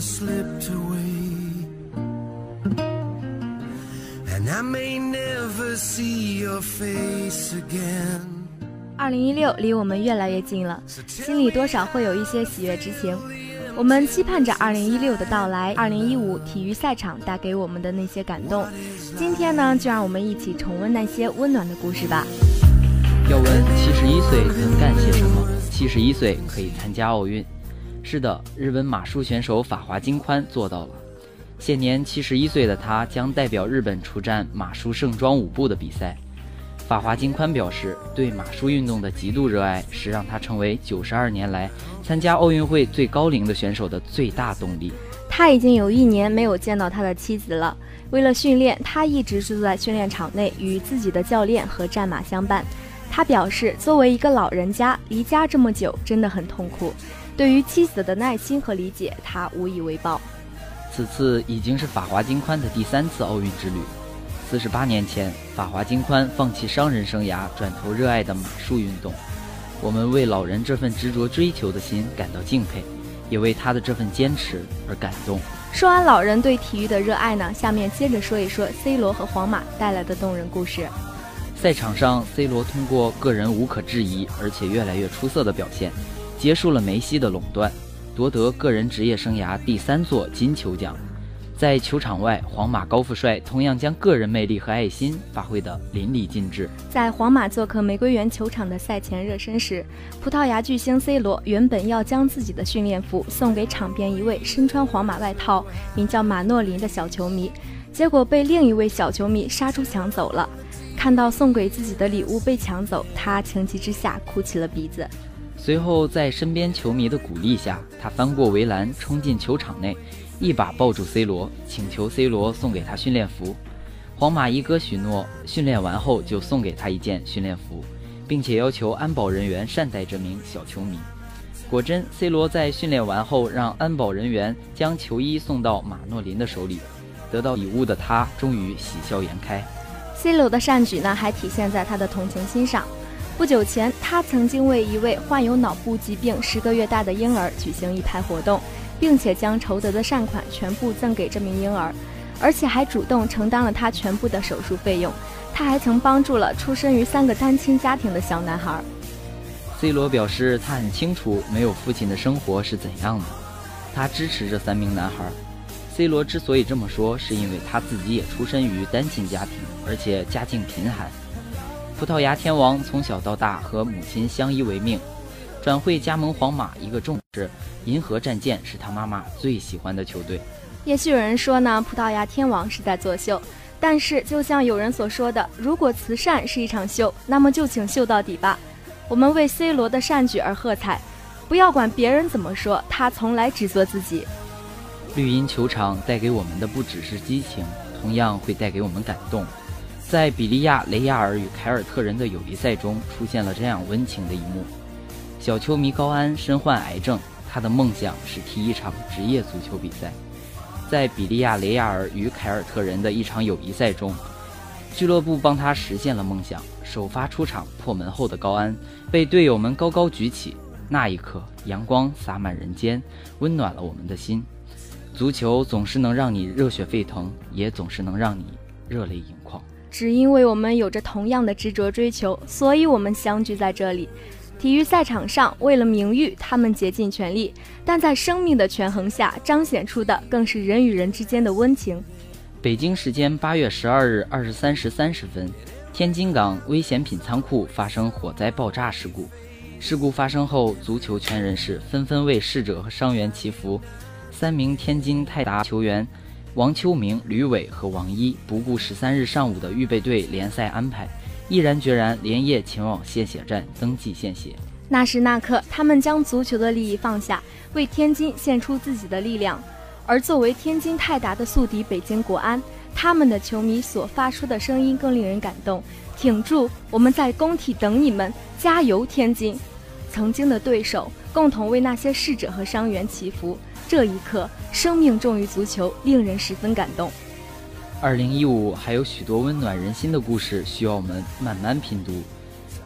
slipped away. And I may never see your face again. 二零一六离我们越来越近了，心里多少会有一些喜悦之情。我们期盼着二零一六的到来，二零一五体育赛场带给我们的那些感动。今天呢，就让我们一起重温那些温暖的故事吧。要问七十一岁能干些什么？七十一岁可以参加奥运。是的，日本马术选手法华金宽做到了。现年七十一岁的他将代表日本出战马术盛装舞步的比赛。法华金宽表示，对马术运动的极度热爱是让他成为九十二年来参加奥运会最高龄的选手的最大动力。他已经有一年没有见到他的妻子了。为了训练，他一直住在训练场内，与自己的教练和战马相伴。他表示，作为一个老人家，离家这么久真的很痛苦。对于妻子的耐心和理解，他无以为报。此次已经是法华金宽的第三次奥运之旅。四十八年前，法华金宽放弃商人生涯，转投热爱的马术运动。我们为老人这份执着追求的心感到敬佩，也为他的这份坚持而感动。说完老人对体育的热爱呢，下面接着说一说 C 罗和皇马带来的动人故事。赛场上，C 罗通过个人无可置疑而且越来越出色的表现，结束了梅西的垄断，夺得个人职业生涯第三座金球奖。在球场外，皇马高富帅同样将个人魅力和爱心发挥得淋漓尽致。在皇马做客玫瑰园球场的赛前热身时，葡萄牙巨星 C 罗原本要将自己的训练服送给场边一位身穿皇马外套、名叫马诺林的小球迷，结果被另一位小球迷杀出抢走了。看到送给自己的礼物被抢走，他情急之下哭起了鼻子。随后，在身边球迷的鼓励下，他翻过围栏，冲进球场内。一把抱住 C 罗，请求 C 罗送给他训练服。皇马一哥许诺，训练完后就送给他一件训练服，并且要求安保人员善待这名小球迷。果真，C 罗在训练完后让安保人员将球衣送到马诺林的手里。得到礼物的他终于喜笑颜开。C 罗的善举呢，还体现在他的同情心上。不久前，他曾经为一位患有脑部疾病十个月大的婴儿举行一排活动。并且将筹得的善款全部赠给这名婴儿，而且还主动承担了他全部的手术费用。他还曾帮助了出身于三个单亲家庭的小男孩。C 罗表示，他很清楚没有父亲的生活是怎样的，他支持这三名男孩。C 罗之所以这么说，是因为他自己也出身于单亲家庭，而且家境贫寒。葡萄牙天王从小到大和母亲相依为命。转会加盟皇马，一个重视银河战舰是他妈妈最喜欢的球队。也许有人说呢，葡萄牙天王是在作秀，但是就像有人所说的，如果慈善是一场秀，那么就请秀到底吧。我们为 C 罗的善举而喝彩，不要管别人怎么说，他从来只做自己。绿茵球场带给我们的不只是激情，同样会带给我们感动。在比利亚雷亚尔与凯尔特人的友谊赛中，出现了这样温情的一幕。小球迷高安身患癌症，他的梦想是踢一场职业足球比赛。在比利亚雷亚尔与凯尔特人的一场友谊赛中，俱乐部帮他实现了梦想。首发出场破门后的高安被队友们高高举起，那一刻阳光洒满人间，温暖了我们的心。足球总是能让你热血沸腾，也总是能让你热泪盈眶。只因为我们有着同样的执着追求，所以我们相聚在这里。体育赛场上，为了名誉，他们竭尽全力；但在生命的权衡下，彰显出的更是人与人之间的温情。北京时间八月十二日二十三时三十分，天津港危险品仓库发生火灾爆炸事故。事故发生后，足球圈人士纷纷为逝者和伤员祈福。三名天津泰达球员王秋明、吕伟和王一不顾十三日上午的预备队联赛安排。毅然决然连夜前往献血站登记献血。那时那刻，他们将足球的利益放下，为天津献出自己的力量。而作为天津泰达的宿敌北京国安，他们的球迷所发出的声音更令人感动：“挺住，我们在工体等你们，加油，天津！”曾经的对手共同为那些逝者和伤员祈福。这一刻，生命重于足球，令人十分感动。二零一五还有许多温暖人心的故事需要我们慢慢品读，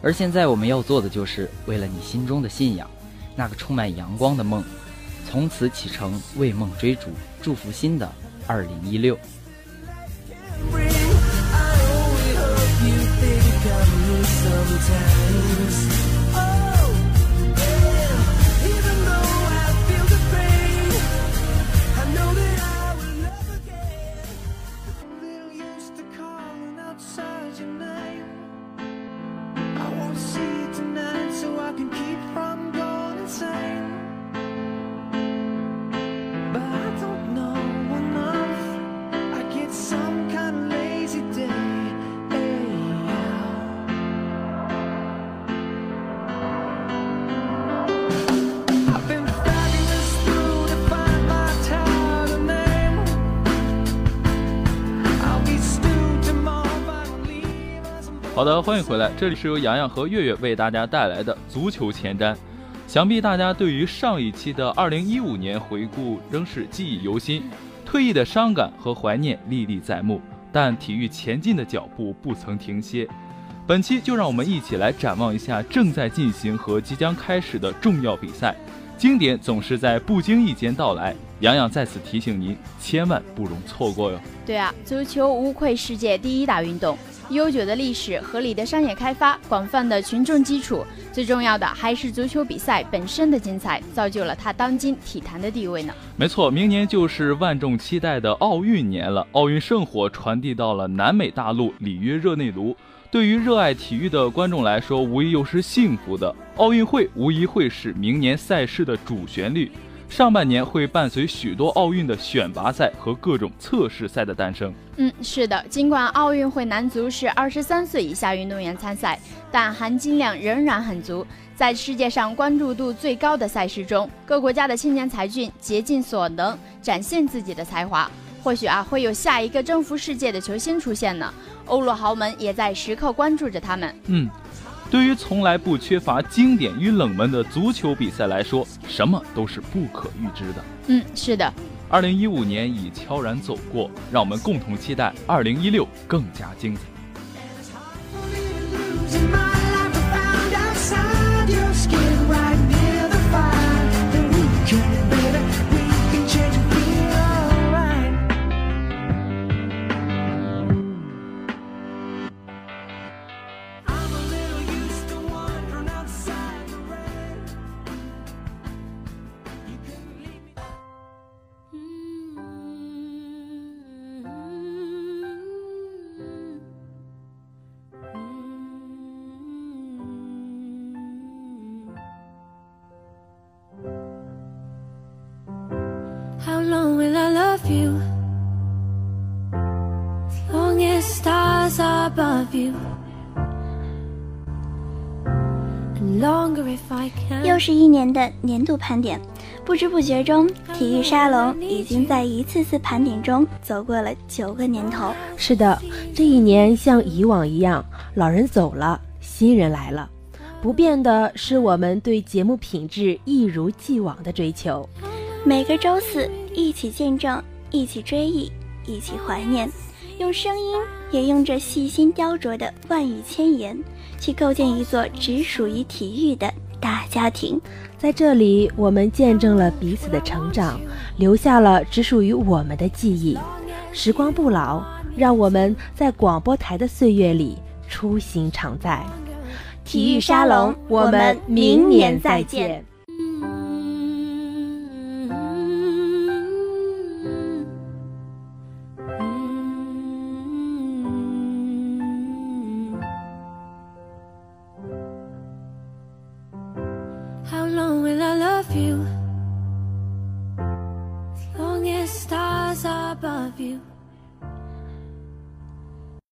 而现在我们要做的就是为了你心中的信仰，那个充满阳光的梦，从此启程为梦追逐，祝福新的二零一六。好的，欢迎回来，这里是由洋洋和月月为大家带来的足球前瞻。想必大家对于上一期的2015年回顾仍是记忆犹新，退役的伤感和怀念历历在目，但体育前进的脚步不曾停歇。本期就让我们一起来展望一下正在进行和即将开始的重要比赛。经典总是在不经意间到来，洋洋在此提醒您，千万不容错过哟。对啊，足球无愧世界第一大运动。悠久的历史、合理的商业开发、广泛的群众基础，最重要的还是足球比赛本身的精彩，造就了它当今体坛的地位呢。没错，明年就是万众期待的奥运年了，奥运圣火传递到了南美大陆里约热内卢，对于热爱体育的观众来说，无疑又是幸福的。奥运会无疑会是明年赛事的主旋律。上半年会伴随许多奥运的选拔赛和各种测试赛的诞生。嗯，是的，尽管奥运会男足是二十三岁以下运动员参赛，但含金量仍然很足。在世界上关注度最高的赛事中，各国家的青年才俊竭尽所能展现自己的才华，或许啊会有下一个征服世界的球星出现呢。欧陆豪门也在时刻关注着他们。嗯。对于从来不缺乏经典与冷门的足球比赛来说，什么都是不可预知的。嗯，是的。二零一五年已悄然走过，让我们共同期待二零一六更加精彩。又是一年的年度盘点，不知不觉中，体育沙龙已经在一次次盘点中走过了九个年头。是的，这一年像以往一样，老人走了，新人来了，不变的是我们对节目品质一如既往的追求。每个周四，一起见证，一起追忆，一起怀念，用声音，也用这细心雕琢的万语千言，去构建一座只属于体育的大家庭。在这里，我们见证了彼此的成长，留下了只属于我们的记忆。时光不老，让我们在广播台的岁月里初心常在。体育沙龙，我们明年再见。